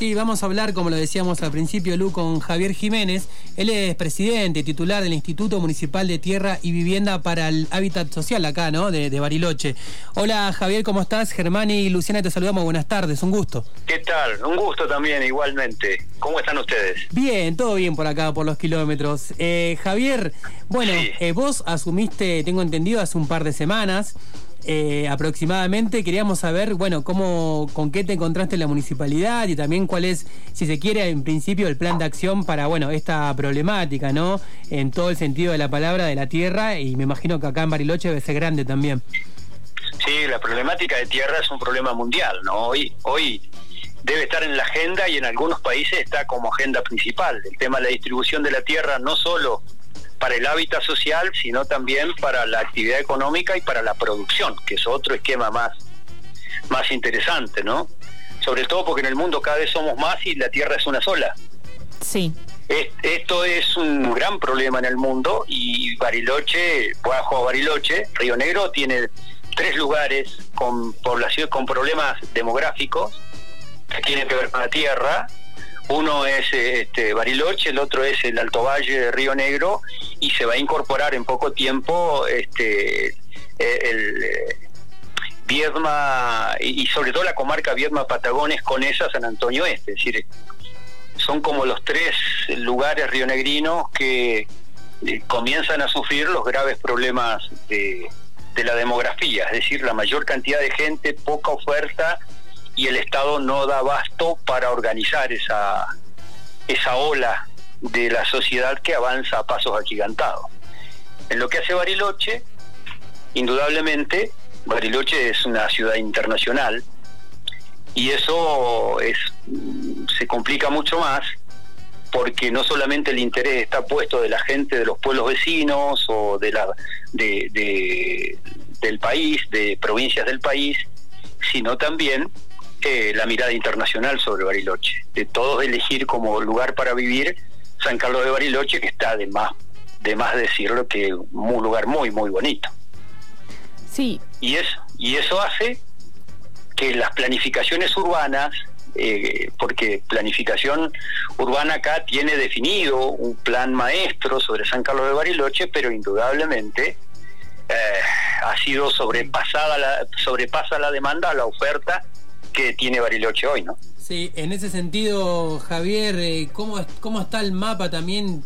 Sí, vamos a hablar, como lo decíamos al principio, Lu, con Javier Jiménez. Él es presidente, titular del Instituto Municipal de Tierra y Vivienda para el Hábitat Social acá, ¿no? De, de Bariloche. Hola Javier, ¿cómo estás? Germán y Luciana te saludamos, buenas tardes, un gusto. ¿Qué tal? Un gusto también, igualmente. ¿Cómo están ustedes? Bien, todo bien por acá, por los kilómetros. Eh, Javier, bueno, Sí. eh, vos asumiste, tengo entendido, hace un par de semanas. Eh, aproximadamente queríamos saber, bueno, cómo, con qué te encontraste en la municipalidad y también cuál es, si se quiere, en principio el plan de acción para, bueno, esta problemática, ¿no? En todo el sentido de la palabra de la tierra y me imagino que acá en Bariloche debe ser grande también. Sí, la problemática de tierra es un problema mundial, ¿no? Hoy, hoy debe estar en la agenda y en algunos países está como agenda principal. El tema de la distribución de la tierra no solo para el hábitat social, sino también para la actividad económica y para la producción, que es otro esquema más, más interesante, ¿no? Sobre todo porque en el mundo cada vez somos más y la tierra es una sola. Sí. Es- Esto es un gran problema en el mundo y Bariloche, bajo Bariloche, Río Negro tiene tres lugares con población con problemas demográficos que tienen que ver con la tierra. Uno es este, Bariloche, el otro es el Alto Valle de Río Negro y se va a incorporar en poco tiempo este, el Viedma y sobre todo la comarca Viedma Patagones con esa San Antonio Este, es decir, son como los tres lugares rionegrinos que eh, comienzan a sufrir los graves problemas de la demografía, es decir, la mayor cantidad de gente, poca oferta y el Estado no da abasto para organizar esa, esa ola de la sociedad que avanza a pasos agigantados. En lo que hace Bariloche, indudablemente, Bariloche es una ciudad internacional, y eso es se complica mucho más porque no solamente el interés está puesto de la gente de los pueblos vecinos o de la de- del país de provincias del país sino también eh, la mirada internacional sobre Bariloche de todos elegir como lugar para vivir San Carlos de Bariloche que está de más de más decirlo que es un lugar muy muy bonito. Sí, y eso y eso hace que las planificaciones urbanas eh, porque planificación urbana acá tiene definido un plan maestro sobre San Carlos de Bariloche pero indudablemente eh, ha sido sobrepasada la sobrepasa la demanda a la oferta que tiene Bariloche hoy no Sí, en ese sentido, Javier, eh, ¿cómo, ¿cómo está el mapa también,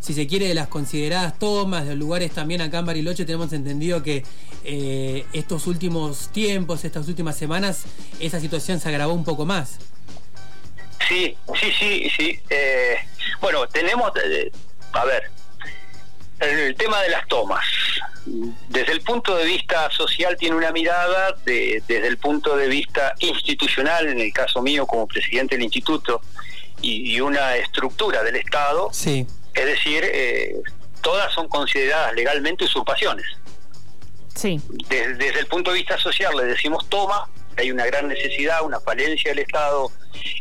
si se quiere, de las consideradas tomas, de los lugares también acá en Bariloche? Tenemos entendido que eh, estos últimos tiempos, estas últimas semanas, esa situación se agravó un poco más. Sí, sí, sí, sí. Eh, bueno, tenemos, eh, a ver, el tema de las tomas. El punto de vista social tiene una mirada, de- desde el punto de vista institucional, en el caso mío como presidente del instituto, y, y una estructura del Estado, Sí. es decir, eh, todas son consideradas legalmente usurpaciones sí, desde, desde el punto de vista social le decimos toma, hay una gran necesidad, una falencia del Estado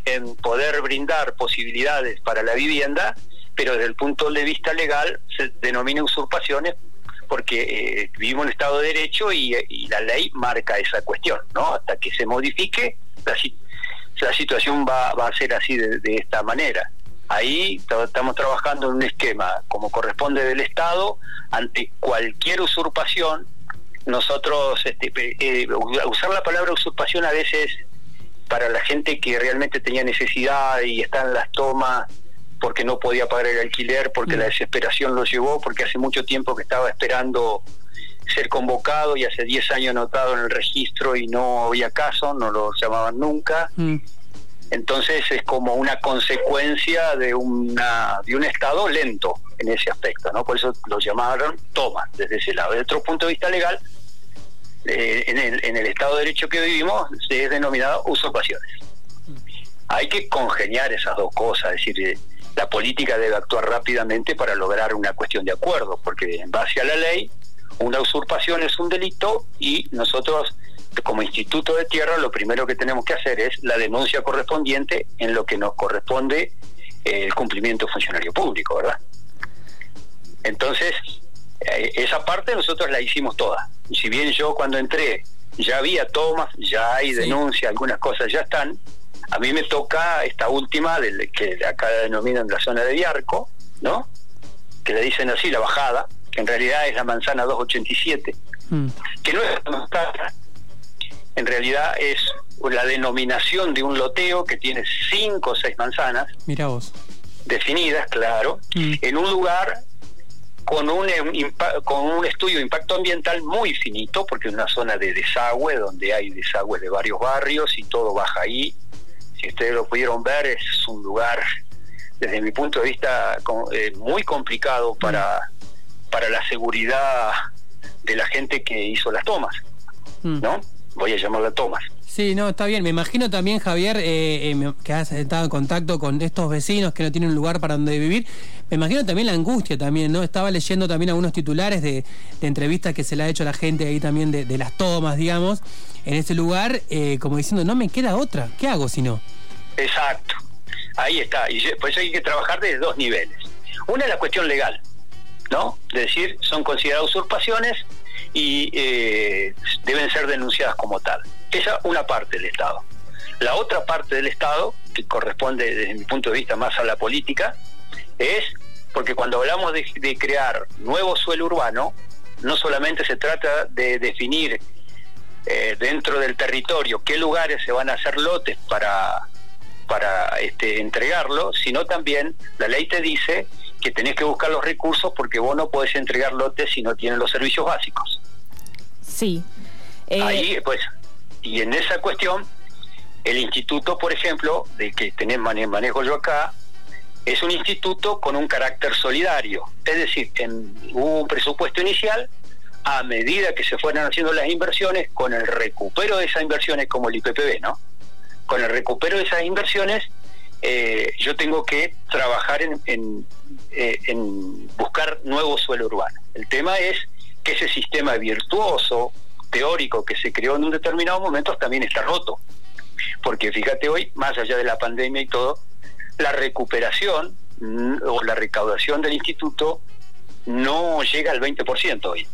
en poder brindar posibilidades para la vivienda, pero desde el punto de vista legal se denomina usurpaciones porque eh, vivimos en Estado de Derecho y, la ley marca esa cuestión, ¿no? Hasta que se modifique, la, si- la situación va, va a ser así de, de esta manera. Ahí estamos trabajando en un esquema como corresponde del Estado ante cualquier usurpación nosotros este, eh, usar la palabra usurpación a veces para la gente que realmente tenía necesidad y está en las tomas porque no podía pagar el alquiler, porque Mm. la desesperación lo llevó, porque hace mucho tiempo que estaba esperando ser convocado y hace 10 años anotado en el registro y no había caso, no lo llamaban nunca. Mm. Entonces es como una consecuencia de una de un estado lento en ese aspecto, ¿no? Por eso lo llamaron toma desde ese lado. Desde otro punto de vista legal, eh, en, el, en el estado de derecho que vivimos se es denominado usurpaciones. Hay que congeniar esas dos cosas, es decir, eh, la política debe actuar rápidamente para lograr una cuestión de acuerdo, porque en base a la ley, una usurpación es un delito y nosotros como Instituto de Tierra lo primero que tenemos que hacer es la denuncia correspondiente en lo que nos corresponde eh, el cumplimiento funcionario público, ¿verdad? Entonces, eh, esa parte nosotros la hicimos toda. Y si bien yo cuando entré ya había tomas, ya hay denuncia, algunas cosas ya están, A mí me toca esta última, del, que acá denominan la zona de Viarco, ¿no? Que le dicen así, la bajada, que en realidad es la manzana 287, Mm. que no es una manzana, en realidad es la denominación de un loteo que tiene cinco o seis manzanas Mira vos. definidas, claro, Mm. en un lugar con un, impa- con un estudio de impacto ambiental muy finito, porque es una zona de desagüe, donde hay desagües de varios barrios y todo baja ahí. Ustedes lo pudieron ver, es un lugar, desde mi punto de vista, con- eh, muy complicado para, para la seguridad de la gente que hizo las tomas, Mm. ¿no? Voy a llamarla tomas. Sí, no, está bien. Me imagino también, Javier, eh, eh, que has estado en contacto con estos vecinos que no tienen un lugar para donde vivir. Me imagino también la angustia también, ¿no? Estaba leyendo también algunos titulares de, entrevistas que se le ha hecho a la gente ahí también de, las tomas, digamos, en ese lugar, eh, como diciendo, no me queda otra. ¿Qué hago si no? Exacto. Ahí está. Y por eso hay que trabajar desde dos niveles. Una es la cuestión legal, ¿no? Es decir, son consideradas usurpaciones y eh, deben ser denunciadas como tal. Esa una parte del Estado. La otra parte del Estado, que corresponde desde mi punto de vista más a la política, es porque cuando hablamos de, de crear nuevo suelo urbano, no solamente se trata de definir eh, dentro del territorio qué lugares se van a hacer lotes para, para este, entregarlo, sino también la ley te dice que tenés que buscar los recursos porque vos no podés entregar lotes si no tienen los servicios básicos. Sí. Eh, Ahí, pues, y en esa cuestión, el instituto, por ejemplo, de que mane- manejo yo acá, es un instituto con un carácter solidario. Es decir, en, un presupuesto inicial, a medida que se fueran haciendo las inversiones, con el recupero de esas inversiones, como el IPPB, ¿no? Con el recupero de esas inversiones, eh, yo tengo que trabajar en, eh, en buscar nuevo suelo urbano. El tema es que ese sistema virtuoso, teórico que se creó en un determinado momento también está roto. Porque fíjate hoy, más allá de la pandemia y todo, la recuperación mm, o la recaudación del instituto no llega al 20% hoy.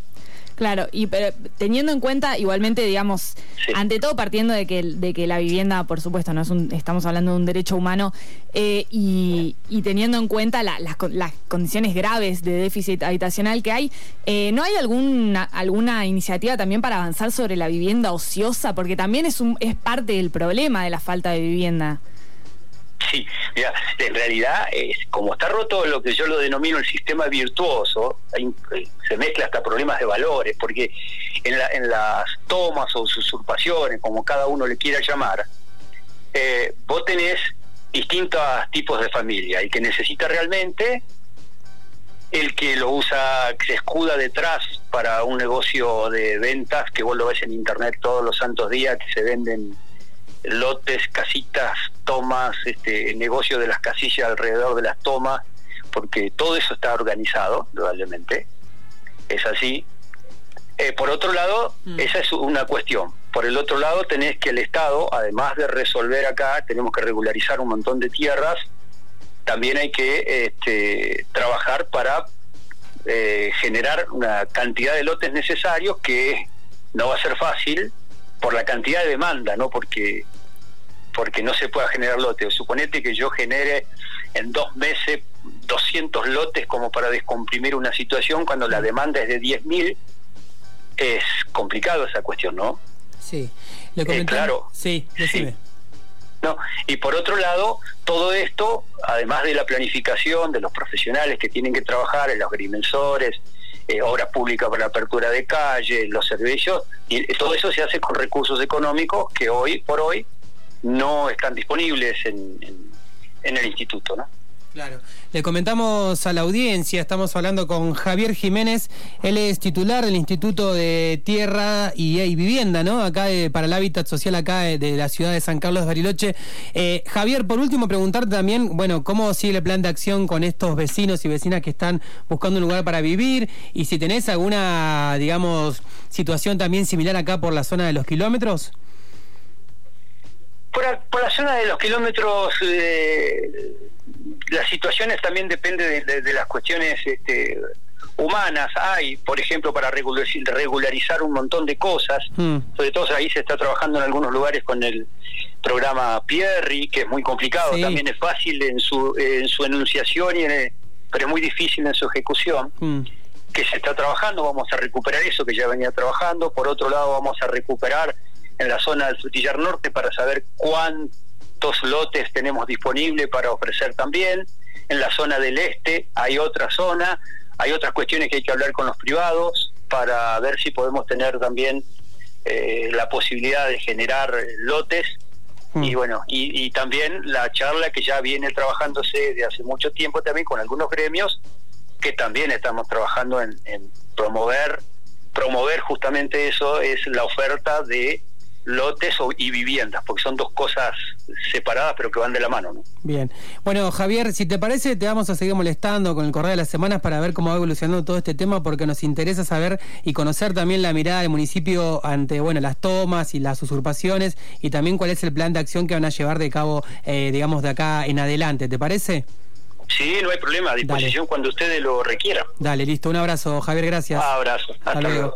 Claro, y pero teniendo en cuenta igualmente, digamos, Sí. ante todo partiendo de que, de que la vivienda, por supuesto, no es un, estamos hablando de un derecho humano, eh, y, y teniendo en cuenta la- las, las condiciones graves de déficit habitacional que hay, eh, ¿no hay alguna, alguna iniciativa también para avanzar sobre la vivienda ociosa? Porque también es, un, es parte del problema de la falta de vivienda. Sí, mira, en realidad, es, como está roto lo que yo lo denomino el sistema virtuoso, eh, se mezcla hasta problemas de valores, porque en, la- en las tomas o usurpaciones, como cada uno le quiera llamar, eh, vos tenés distintos tipos de familia, el que necesita realmente, el que lo usa, que se escuda detrás para un negocio de ventas, que vos lo ves en internet todos los santos días, que se venden lotes, casitas, tomas, este negocio de las casillas alrededor de las tomas, porque todo eso está organizado, probablemente. Es así. Eh, por otro lado, Mm. esa es una cuestión. Por el otro lado, tenés que el Estado, además de resolver acá, tenemos que regularizar un montón de tierras, también hay que este, trabajar para eh, generar una cantidad de lotes necesarios que no va a ser fácil por la cantidad de demanda, no porque porque no se pueda generar lotes. Suponete que yo genere en dos meses 200 lotes como para descomprimir una situación cuando la demanda es de 10.000, es complicado esa cuestión, ¿no? Sí. Le Eh, claro. Sí, decime. ¿no? Y por otro lado, todo esto, además de la planificación de los profesionales que tienen que trabajar, en los agrimensores, eh, obras públicas para la apertura de calles, los servicios, y todo eso se hace con recursos económicos que hoy por hoy no están disponibles en, en- el instituto, ¿no? Claro. Le comentamos a la audiencia, estamos hablando con Javier Jiménez, él es titular del Instituto de Tierra y, y Vivienda, ¿no? Acá eh, para el hábitat social acá eh, de la ciudad de San Carlos de Bariloche. Eh, Javier, por último, preguntarte también, bueno, cómo sigue el plan de acción con estos vecinos y vecinas que están buscando un lugar para vivir y si tenés alguna, digamos, situación también similar acá por la zona de los kilómetros. Por, a- por la zona de los kilómetros, eh, las situaciones también dependen de, de- de las cuestiones este, humanas hay, por ejemplo, para regularizar un montón de cosas. Mm. Sobre todo ahí se está trabajando en algunos lugares con el programa Pierri, que es muy complicado, también es fácil en su, en su enunciación, y pero es muy difícil en su ejecución. Mm. Que se está trabajando, vamos a recuperar eso que ya venía trabajando. Por otro lado, vamos a recuperar en la zona del Frutillar Norte para saber cuántos lotes tenemos disponible para ofrecer también. En la zona del este hay otra zona hay otras cuestiones que hay que hablar con los privados para ver si podemos tener también eh, la posibilidad de generar lotes mm. y bueno, y, también la charla que ya viene trabajándose de hace mucho tiempo también con algunos gremios que también estamos trabajando en promover, promover justamente eso, es la oferta de lotes y viviendas, porque son dos cosas separadas pero que van de la mano. ¿no? Bien. Bueno, Javier, si te parece, te vamos a seguir molestando con el correo de las semanas para ver cómo va evolucionando todo este tema, porque nos interesa saber y conocer también la mirada del municipio ante bueno las tomas y las usurpaciones y también cuál es el plan de acción que van a llevar de cabo, eh, digamos, de acá en adelante. ¿Te parece? Sí, no hay problema, a disposición cuando ustedes lo requieran. Dale, listo. Un abrazo, Javier, gracias. abrazo. Hasta, luego.